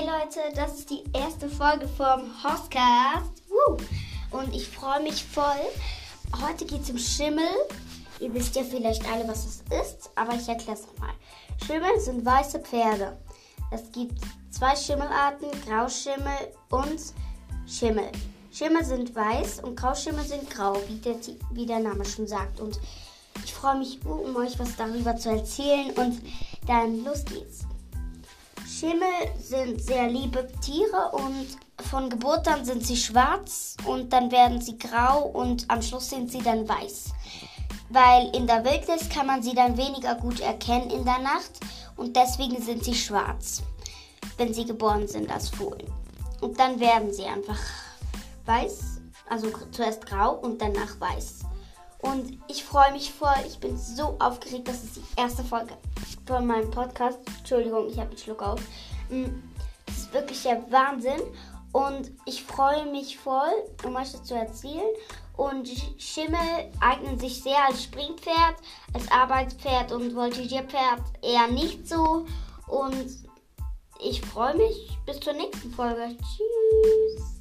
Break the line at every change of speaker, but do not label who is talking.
Hey Leute, das ist die erste Folge vom Hostcast. Und ich freue mich voll. Heute geht es um Schimmel. Ihr wisst ja vielleicht alle, was es ist, aber ich erkläre es nochmal. Schimmel sind weiße Pferde. Es gibt zwei Schimmelarten, Grauschimmel und Schimmel. Schimmel sind weiß und Grauschimmel sind grau, wie der, wie der Name schon sagt. Und ich freue mich, um euch was darüber zu erzählen. Und dann los geht's. Schimmel sind sehr liebe Tiere und von Geburt an sind sie schwarz und dann werden sie grau und am Schluss sind sie dann weiß. Weil in der Wildnis kann man sie dann weniger gut erkennen in der Nacht und deswegen sind sie schwarz, wenn sie geboren sind als Fohlen. Und dann werden sie einfach weiß, also zuerst grau und danach weiß. Und ich freue mich voll. Ich bin so aufgeregt. Das ist die erste Folge von meinem Podcast. Entschuldigung, ich habe einen Schluck auf. Mm, das ist wirklich der Wahnsinn. Und ich freue mich voll, um euch das zu erzählen. Und Schimmel eignen sich sehr als Springpferd, als Arbeitspferd und Voltigierpferd eher nicht so. Und ich freue mich bis zur nächsten Folge. Tschüss.